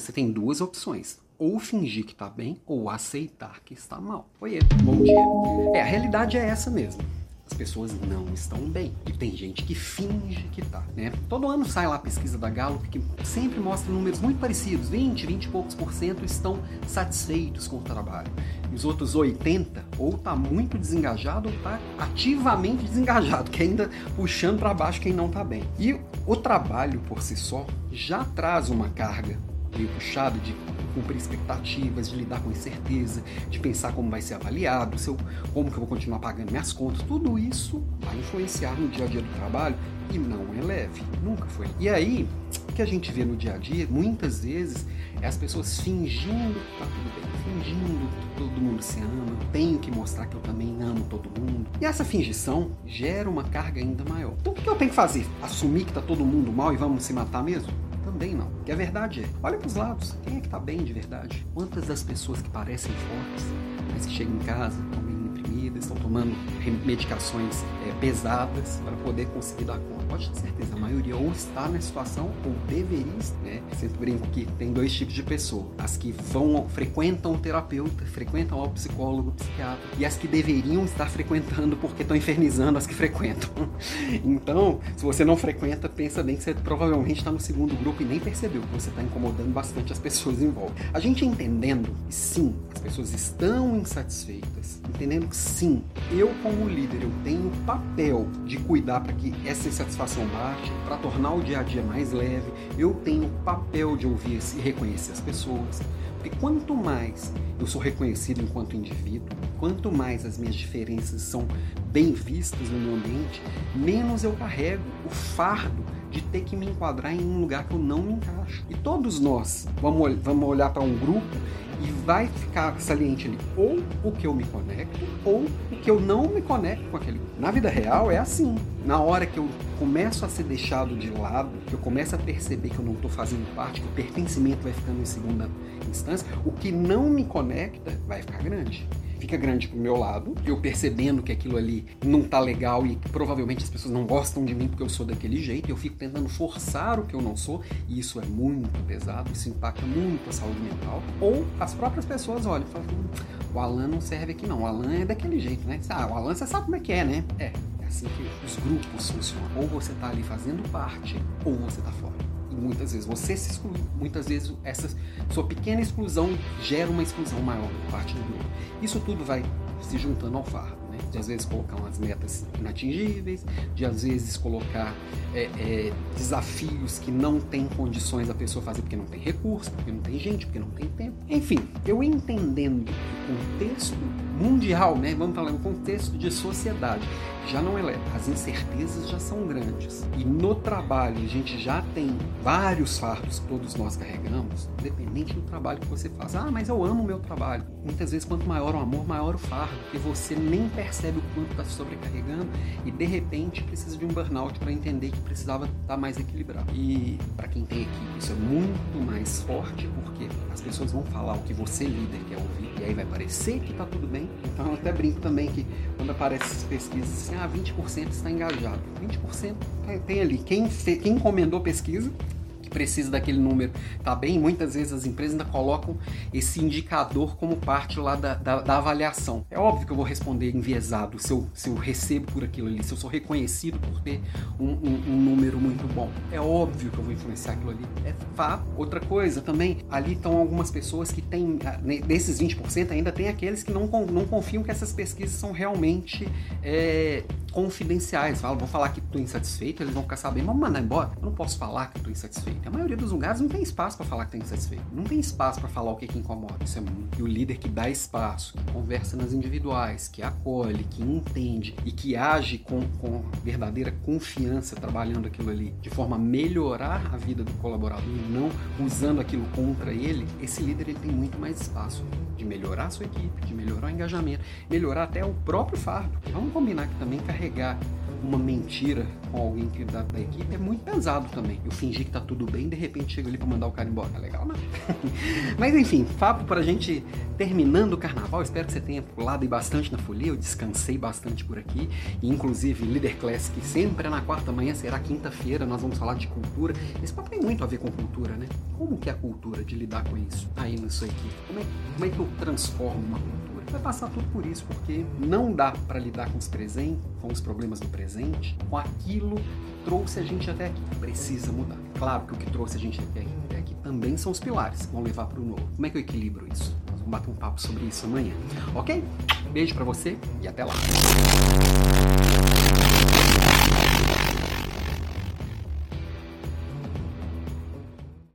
você tem duas opções. Ou fingir que está bem, ou aceitar que está mal. Oi, ele. Bom dia. É, a realidade é essa mesmo as pessoas não estão bem. E tem gente que finge que tá, né? Todo ano sai lá a pesquisa da Gallup que sempre mostra números muito parecidos. 20, 20 e poucos por cento estão satisfeitos com o trabalho. E os outros 80 ou tá muito desengajado ou tá ativamente desengajado, que ainda puxando para baixo quem não tá bem. E o trabalho por si só já traz uma carga meio puxada de cumprir expectativas, de lidar com incerteza, de pensar como vai ser avaliado, seu, como que eu vou continuar pagando minhas contas, tudo isso vai influenciar no dia a dia do trabalho e não é leve, nunca foi. E aí, o que a gente vê no dia a dia, muitas vezes, é as pessoas fingindo que tá tudo bem, fingindo que todo mundo se ama, eu tenho que mostrar que eu também amo todo mundo. E essa fingição gera uma carga ainda maior. Então o que eu tenho que fazer? Assumir que tá todo mundo mal e vamos se matar mesmo? Também não. Que a verdade é, olha para os lados, quem é que está bem de verdade? Quantas das pessoas que parecem fortes, mas que chegam em casa, bem estão tomando medicações é, pesadas para poder conseguir dar conta? Pode ter certeza, a maioria ou está na situação ou deveria estar, né? sempre brinco que tem dois tipos de pessoa. As que vão, frequentam o terapeuta, frequentam o psicólogo, o psiquiatra, e as que deveriam estar frequentando porque estão infernizando as que frequentam. Então, se você não frequenta, pensa bem que você provavelmente está no segundo grupo e nem percebeu que você está incomodando bastante as pessoas em volta. A gente entendendo sim, pessoas estão insatisfeitas, entendendo que sim, eu como líder, eu tenho papel de cuidar para que essa insatisfação baixe, para tornar o dia a dia mais leve, eu tenho papel de ouvir e reconhecer as pessoas. Porque quanto mais eu sou reconhecido enquanto indivíduo, quanto mais as minhas diferenças são bem vistas no meu ambiente, menos eu carrego o fardo de ter que me enquadrar em um lugar que eu não me encaixo. E todos nós vamos, vamos olhar para um grupo e vai ficar saliente ali ou o que eu me conecto ou o que eu não me conecto com aquele. Na vida real é assim. Na hora que eu começo a ser deixado de lado, que eu começo a perceber que eu não estou fazendo parte, que o pertencimento vai ficando em segunda instância, o que não me conecta vai ficar grande fica grande pro meu lado, eu percebendo que aquilo ali não tá legal e que provavelmente as pessoas não gostam de mim porque eu sou daquele jeito, eu fico tentando forçar o que eu não sou, e isso é muito pesado, isso impacta muito a saúde mental. Ou as próprias pessoas olham e falam, hum, o Alan não serve aqui não, o Alan é daquele jeito, né? Ah, o Alan você sabe como é que é, né? É, é assim que os grupos funcionam. Ou você tá ali fazendo parte, ou você tá fora muitas vezes você se exclui, muitas vezes essa sua pequena exclusão gera uma exclusão maior por parte do grupo. Isso tudo vai se juntando ao fardo, né? de às vezes colocar umas metas inatingíveis, de às vezes colocar é, é, desafios que não tem condições a pessoa fazer porque não tem recurso, porque não tem gente, porque não tem tempo. Enfim, eu entendendo o contexto mundial, né? vamos falar no contexto de sociedade, já não é leve. As incertezas já são grandes. E no trabalho a gente já tem vários fardos que todos nós carregamos, independente do trabalho que você faz. Ah, mas eu amo o meu trabalho. Muitas vezes, quanto maior o amor, maior o fardo, porque você nem percebe o quanto está sobrecarregando e de repente precisa de um burnout para entender que precisava estar tá mais equilibrado. E para quem tem equipe, isso é muito mais forte porque as pessoas vão falar o que você, líder, quer ouvir e aí vai parecer que está tudo bem. Então eu até brinco também que quando aparecem essas pesquisas assim, ah, 20% está engajado. 20% tem ali. Quem, quem encomendou pesquisa precisa daquele número. Tá bem? Muitas vezes as empresas ainda colocam esse indicador como parte lá da, da, da avaliação. É óbvio que eu vou responder enviesado se eu, se eu recebo por aquilo ali, se eu sou reconhecido por ter um, um, um número muito bom. É óbvio que eu vou influenciar aquilo ali. É fato. Outra coisa também, ali estão algumas pessoas que têm, ah, desses 20%, ainda tem aqueles que não, não confiam que essas pesquisas são realmente é, confidenciais. Falam, vou falar que estou insatisfeito, eles vão ficar sabendo, vamos mandar embora. Eu não posso falar que estou insatisfeito. A maioria dos lugares não tem espaço para falar que está insatisfeito. Não tem espaço para falar o que, que incomoda. Isso é muito. E o líder que dá espaço, que conversa nas individuais, que acolhe, que entende e que age com, com verdadeira confiança trabalhando aquilo ali, de forma a melhorar a vida do colaborador e não usando aquilo contra ele, esse líder ele tem muito mais espaço de melhorar a sua equipe, de melhorar o engajamento, melhorar até o próprio fardo. Vamos combinar que também carregar uma mentira com alguém que da, da equipe é muito pesado também. Eu fingir que tá tudo bem, de repente chego ali pra mandar o cara embora. É legal, não? Mas enfim, papo pra gente terminando o carnaval. Espero que você tenha pulado aí bastante na folia. Eu descansei bastante por aqui. E, inclusive, Líder Classic sempre é na quarta manhã, será quinta-feira. Nós vamos falar de cultura. Esse papo tem muito a ver com cultura, né? Como que é a cultura de lidar com isso aí na sua equipe? Como é, como é que eu transformo uma cultura? Vai passar tudo por isso, porque não dá para lidar com os presentes, com os problemas do presente, com aquilo que trouxe a gente até aqui. Precisa mudar. Claro que o que trouxe a gente até aqui, até aqui também são os pilares que vão levar para o novo. Como é que eu equilibro isso? Nós vamos bater um papo sobre isso amanhã, ok? Beijo para você e até lá.